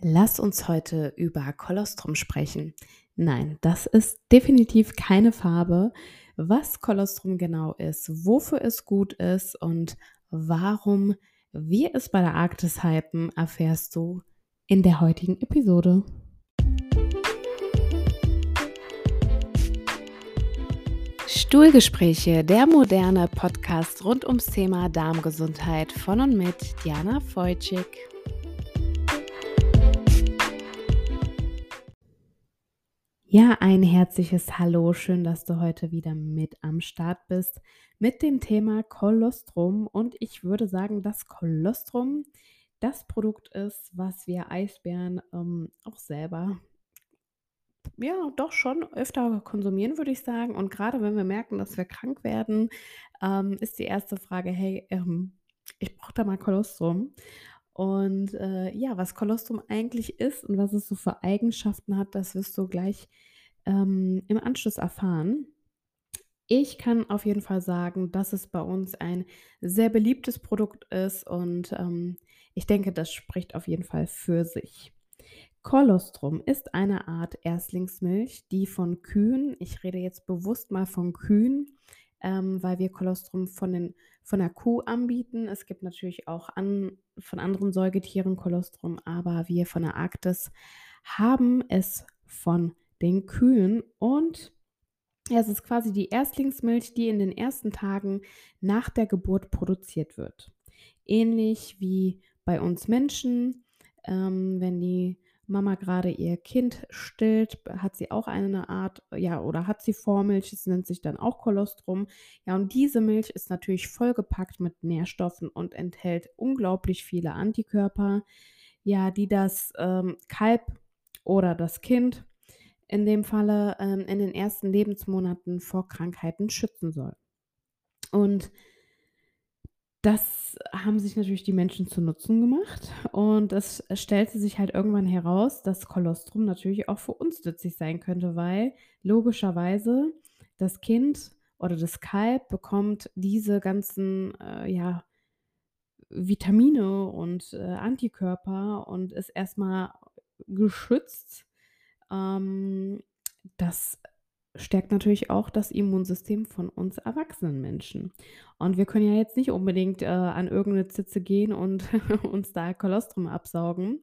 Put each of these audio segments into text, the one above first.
Lass uns heute über Kolostrum sprechen. Nein, das ist definitiv keine Farbe. Was Kolostrum genau ist, wofür es gut ist und warum wir es bei der Arktis hypen, erfährst du in der heutigen Episode. Stuhlgespräche, der moderne Podcast rund ums Thema Darmgesundheit von und mit Diana Feutschig. Ja, ein herzliches Hallo. Schön, dass du heute wieder mit am Start bist mit dem Thema Kolostrum. Und ich würde sagen, dass Kolostrum das Produkt ist, was wir Eisbären ähm, auch selber ja doch schon öfter konsumieren, würde ich sagen. Und gerade wenn wir merken, dass wir krank werden, ähm, ist die erste Frage, hey, ähm, ich brauche da mal Kolostrum. Und äh, ja, was Kolostrum eigentlich ist und was es so für Eigenschaften hat, das wirst du gleich ähm, im Anschluss erfahren. Ich kann auf jeden Fall sagen, dass es bei uns ein sehr beliebtes Produkt ist und ähm, ich denke, das spricht auf jeden Fall für sich. Kolostrum ist eine Art Erstlingsmilch, die von Kühen, ich rede jetzt bewusst mal von Kühen, ähm, weil wir Kolostrum von, den, von der Kuh anbieten. Es gibt natürlich auch an, von anderen Säugetieren Kolostrum, aber wir von der Arktis haben es von den Kühen und ja, es ist quasi die Erstlingsmilch, die in den ersten Tagen nach der Geburt produziert wird. Ähnlich wie bei uns Menschen, ähm, wenn die Mama gerade ihr Kind stillt, hat sie auch eine Art, ja, oder hat sie Vormilch, es nennt sich dann auch Kolostrum. Ja, und diese Milch ist natürlich vollgepackt mit Nährstoffen und enthält unglaublich viele Antikörper, ja, die das ähm, Kalb oder das Kind in dem Falle ähm, in den ersten Lebensmonaten vor Krankheiten schützen soll. Und das haben sich natürlich die Menschen zu Nutzen gemacht und es stellte sich halt irgendwann heraus, dass Kolostrum natürlich auch für uns nützlich sein könnte, weil logischerweise das Kind oder das Kalb bekommt diese ganzen äh, ja, Vitamine und äh, Antikörper und ist erstmal geschützt. Ähm, das stärkt natürlich auch das Immunsystem von uns erwachsenen Menschen. Und wir können ja jetzt nicht unbedingt äh, an irgendeine Zitze gehen und uns da Kolostrum absaugen.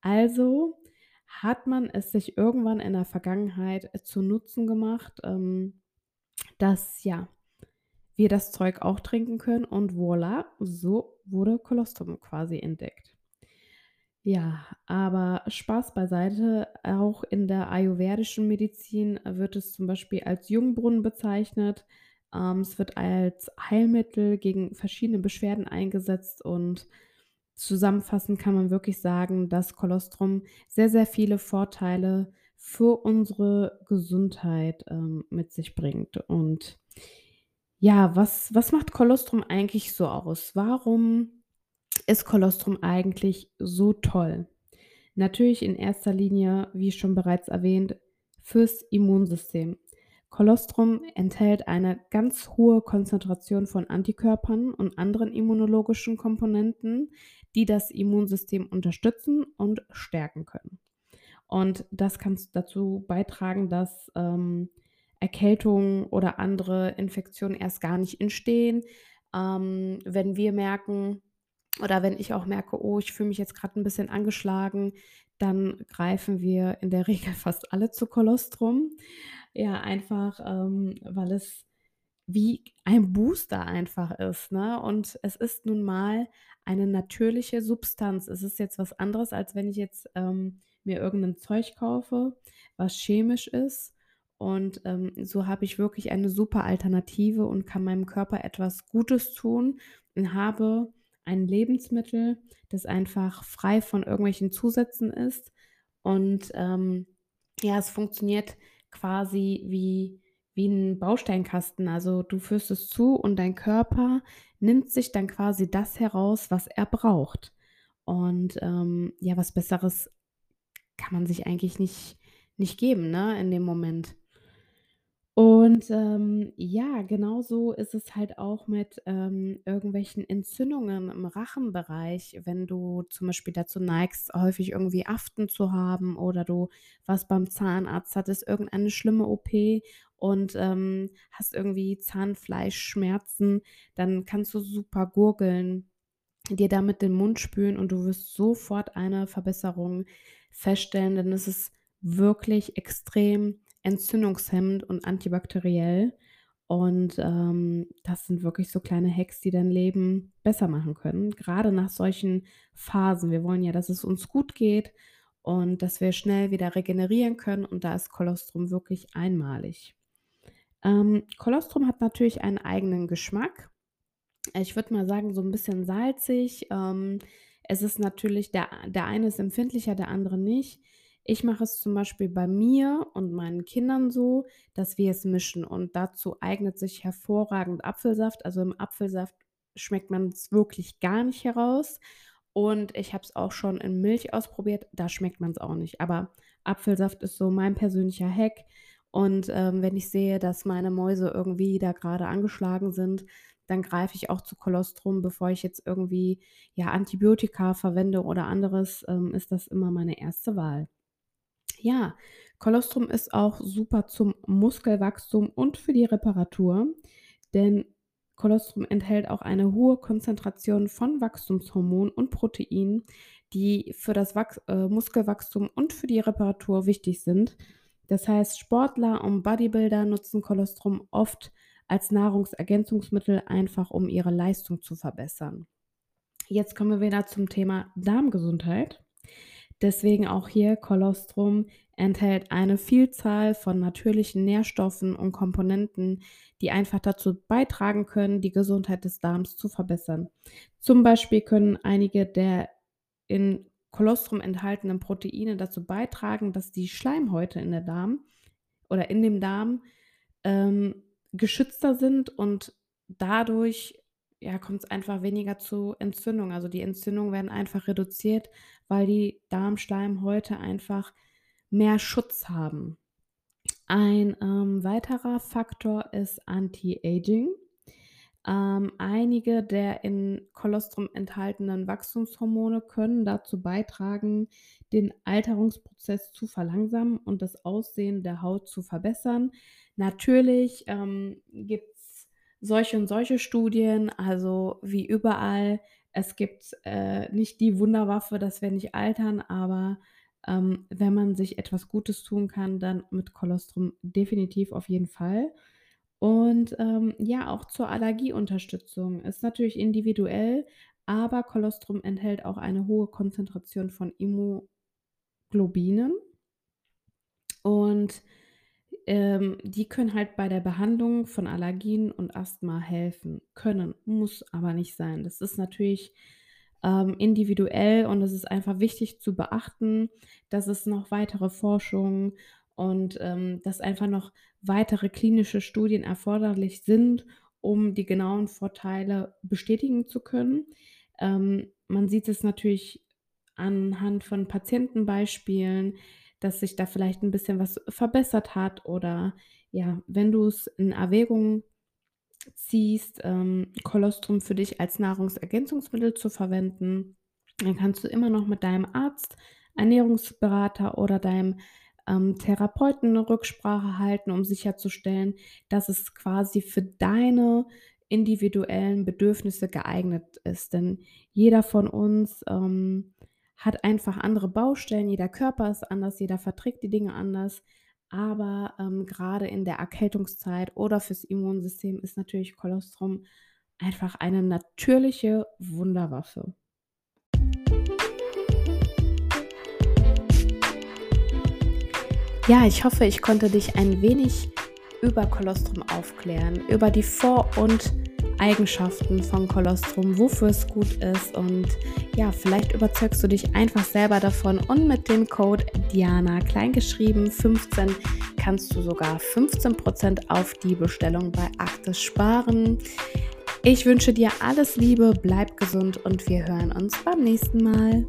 Also hat man es sich irgendwann in der Vergangenheit zu Nutzen gemacht, ähm, dass ja wir das Zeug auch trinken können und voilà, so wurde Kolostrum quasi entdeckt. Ja, aber Spaß beiseite. Auch in der ayurvedischen Medizin wird es zum Beispiel als Jungbrunnen bezeichnet. Ähm, es wird als Heilmittel gegen verschiedene Beschwerden eingesetzt und zusammenfassend kann man wirklich sagen, dass Kolostrum sehr, sehr viele Vorteile für unsere Gesundheit ähm, mit sich bringt. Und ja, was, was macht Kolostrum eigentlich so aus? Warum ist Kolostrum eigentlich so toll? Natürlich in erster Linie, wie schon bereits erwähnt, fürs Immunsystem. Kolostrum enthält eine ganz hohe Konzentration von Antikörpern und anderen immunologischen Komponenten, die das Immunsystem unterstützen und stärken können. Und das kann dazu beitragen, dass ähm, Erkältungen oder andere Infektionen erst gar nicht entstehen. Ähm, wenn wir merken, oder wenn ich auch merke, oh, ich fühle mich jetzt gerade ein bisschen angeschlagen, dann greifen wir in der Regel fast alle zu Kolostrum. Ja, einfach, ähm, weil es wie ein Booster einfach ist, ne? Und es ist nun mal eine natürliche Substanz. Es ist jetzt was anderes, als wenn ich jetzt ähm, mir irgendein Zeug kaufe, was chemisch ist. Und ähm, so habe ich wirklich eine super Alternative und kann meinem Körper etwas Gutes tun und habe ein Lebensmittel, das einfach frei von irgendwelchen Zusätzen ist. Und ähm, ja, es funktioniert quasi wie, wie ein Bausteinkasten. Also du führst es zu und dein Körper nimmt sich dann quasi das heraus, was er braucht. Und ähm, ja, was Besseres kann man sich eigentlich nicht, nicht geben, ne, in dem Moment. Und, ähm, ja, genauso ist es halt auch mit, ähm, irgendwelchen Entzündungen im Rachenbereich, wenn du zum Beispiel dazu neigst, häufig irgendwie Aften zu haben oder du warst beim Zahnarzt, hattest irgendeine schlimme OP und, ähm, hast irgendwie Zahnfleischschmerzen, dann kannst du super gurgeln, dir damit den Mund spülen und du wirst sofort eine Verbesserung feststellen, denn es ist wirklich extrem entzündungshemmend und antibakteriell. Und, ähm, das sind wirklich so kleine Hacks, die dein Leben besser machen können, Gerade nach solchen Phasen. Wir wollen ja, dass es uns gut geht und dass wir schnell wieder regenerieren können und da ist Kolostrum wirklich einmalig. Ähm, Kolostrum hat natürlich einen eigenen Geschmack. Ich würde mal sagen, so ein bisschen salzig. Ähm, es ist natürlich der der eine ist empfindlicher, der andere nicht. Ich mache es zum Beispiel bei mir und meinen Kindern so, dass wir es mischen und dazu eignet sich hervorragend Apfelsaft. Also, im Apfelsaft schmeckt man es wirklich gar nicht heraus und ich habe es auch schon in Milch ausprobiert, da schmeckt man es auch nicht. Aber Apfelsaft ist so mein persönlicher Hack und, ähm, wenn ich sehe, dass meine Mäuse irgendwie da gerade angeschlagen sind, dann greife ich auch zu Kolostrum, bevor ich jetzt irgendwie, ja, Antibiotika verwende oder anderes, ähm, ist das immer meine erste Wahl. Ja, Kolostrum ist auch super zum Muskelwachstum und für die Reparatur, denn Kolostrum enthält auch eine hohe Konzentration von Wachstumshormonen und Proteinen, die für das Wachs äh, Muskelwachstum und für die Reparatur wichtig sind. Das heißt, Sportler und Bodybuilder nutzen Kolostrum oft als Nahrungsergänzungsmittel, einfach um ihre Leistung zu verbessern. Jetzt kommen wir wieder zum Thema Darmgesundheit. Deswegen auch hier Kolostrum enthält eine Vielzahl von natürlichen Nährstoffen und Komponenten, die einfach dazu beitragen können, die Gesundheit des Darms zu verbessern. Zum Beispiel können einige der in Kolostrum enthaltenen Proteine dazu beitragen, dass die Schleimhäute in der Darm oder in dem Darm ähm, geschützter sind und dadurch ja, kommt es einfach weniger zu Entzündungen. Also, die Entzündungen werden einfach reduziert, weil die Darmschleimhäute einfach mehr Schutz haben. Ein, ähm, weiterer Faktor ist Anti-Aging. Ähm, einige der in Kolostrum enthaltenen Wachstumshormone können dazu beitragen, den Alterungsprozess zu verlangsamen und das Aussehen der Haut zu verbessern. Natürlich, ähm, gibt solche und solche Studien, also wie überall. Es gibt, äh, nicht die Wunderwaffe, dass wir nicht altern, aber, ähm, wenn man sich etwas Gutes tun kann, dann mit Kolostrum definitiv auf jeden Fall. Und, ähm, ja, auch zur Allergieunterstützung. Ist natürlich individuell, aber Kolostrum enthält auch eine hohe Konzentration von Immunoglobulinen und ähm, die können halt bei der Behandlung von Allergien und Asthma helfen. Können, muss aber nicht sein. Das ist natürlich, ähm, individuell und es ist einfach wichtig zu beachten, dass es noch weitere Forschung und, ähm, dass einfach noch weitere klinische Studien erforderlich sind, um die genauen Vorteile bestätigen zu können. Ähm, man sieht es natürlich anhand von Patientenbeispielen, dass sich da vielleicht ein bisschen was verbessert hat oder ja, wenn du es in Erwägung ziehst, ähm, Kolostrum für dich als Nahrungsergänzungsmittel zu verwenden, dann kannst du immer noch mit deinem Arzt, Ernährungsberater oder deinem, ähm, Therapeuten 'ne Rücksprache halten, um sicherzustellen, dass es quasi für deine individuellen Bedürfnisse geeignet ist. Denn jeder von uns, ähm hat einfach andere Baustellen. Jeder Körper ist anders, jeder verträgt die Dinge anders. Aber ähm, gerade in der Erkältungszeit oder fürs Immunsystem ist natürlich Kolostrum einfach eine natürliche Wunderwaffe. Ja, ich hoffe, ich konnte dich ein wenig über Kolostrum aufklären, über die Vor- und Eigenschaften von Kolostrum, wofür es gut ist und ja, vielleicht überzeugst du dich einfach selber davon und mit dem Code Diana kleingeschrieben 15 kannst du sogar 15% auf die Bestellung bei Aktes sparen. Ich wünsche dir alles Liebe, bleib gesund und wir hören uns beim nächsten Mal.